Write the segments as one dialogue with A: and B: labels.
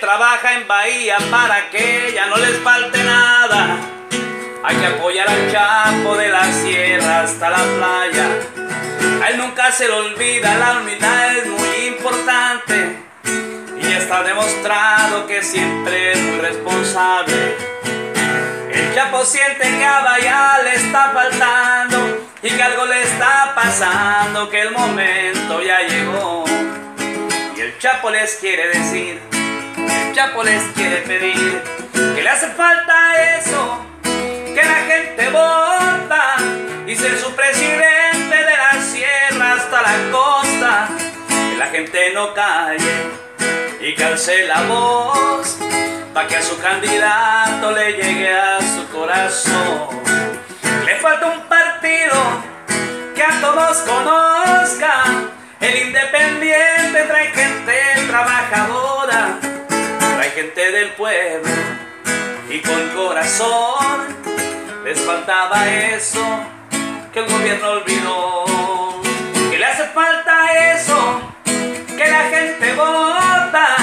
A: trabaja en Bahía para que ya no les falte nada. Hay que apoyar al Chapo de la sierra hasta la playa. A él nunca se le olvida, la humildad es muy importante. Y está demostrado que siempre es muy responsable. El Chapo siente que a Bahía le está faltando y que algo le está pasando, que el momento ya llegó. Y el Chapo les quiere decir, el Chapo les quiere pedir, que le hace falta eso, que la gente vota y ser su presidente de la sierra hasta la costa, que la gente no calle y calce la voz, para que a su candidato le llegue a su corazón. Le falta un partido que a todos conozca. El independiente trae gente trabajadora, gente del pueblo y con corazón. Les faltaba eso que el gobierno olvidó. Que le hace falta eso, que la gente vota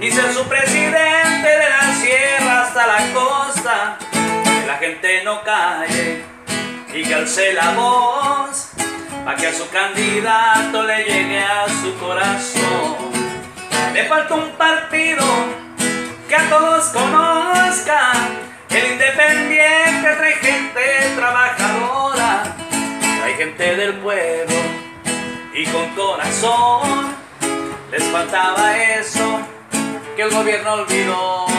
A: y ser su presidente de la sierra hasta la costa. Que la gente no calle y que alce la voz para que a su candidato le llegue a su corazón. Le falta un partido que todos conozca, el independiente trae gente trabajadora, trae gente del pueblo y con corazón. Les faltaba eso que el gobierno olvidó.